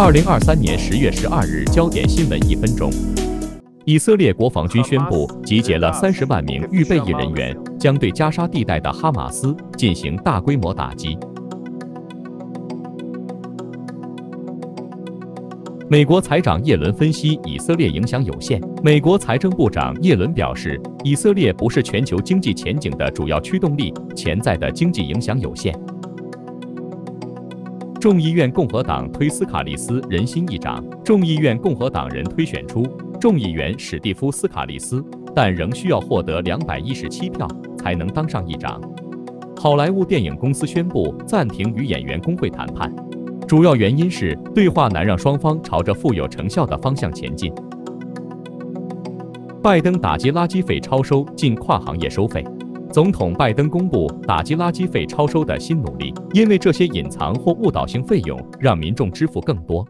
二零二三年十月十二日，焦点新闻一分钟。以色列国防军宣布集结了三十万名预备役人员，将对加沙地带的哈马斯进行大规模打击。美国财长耶伦分析以色列影响有限。美国财政部长耶伦表示，以色列不是全球经济前景的主要驱动力，潜在的经济影响有限。众议院共和党推斯卡利斯人心议长，众议院共和党人推选出众议员史蒂夫斯卡利斯，但仍需要获得两百一十七票才能当上议长。好莱坞电影公司宣布暂停与演员工会谈判，主要原因是对话难让双方朝着富有成效的方向前进。拜登打击垃圾费超收，禁跨行业收费。总统拜登公布打击垃圾费超收的新努力，因为这些隐藏或误导性费用让民众支付更多。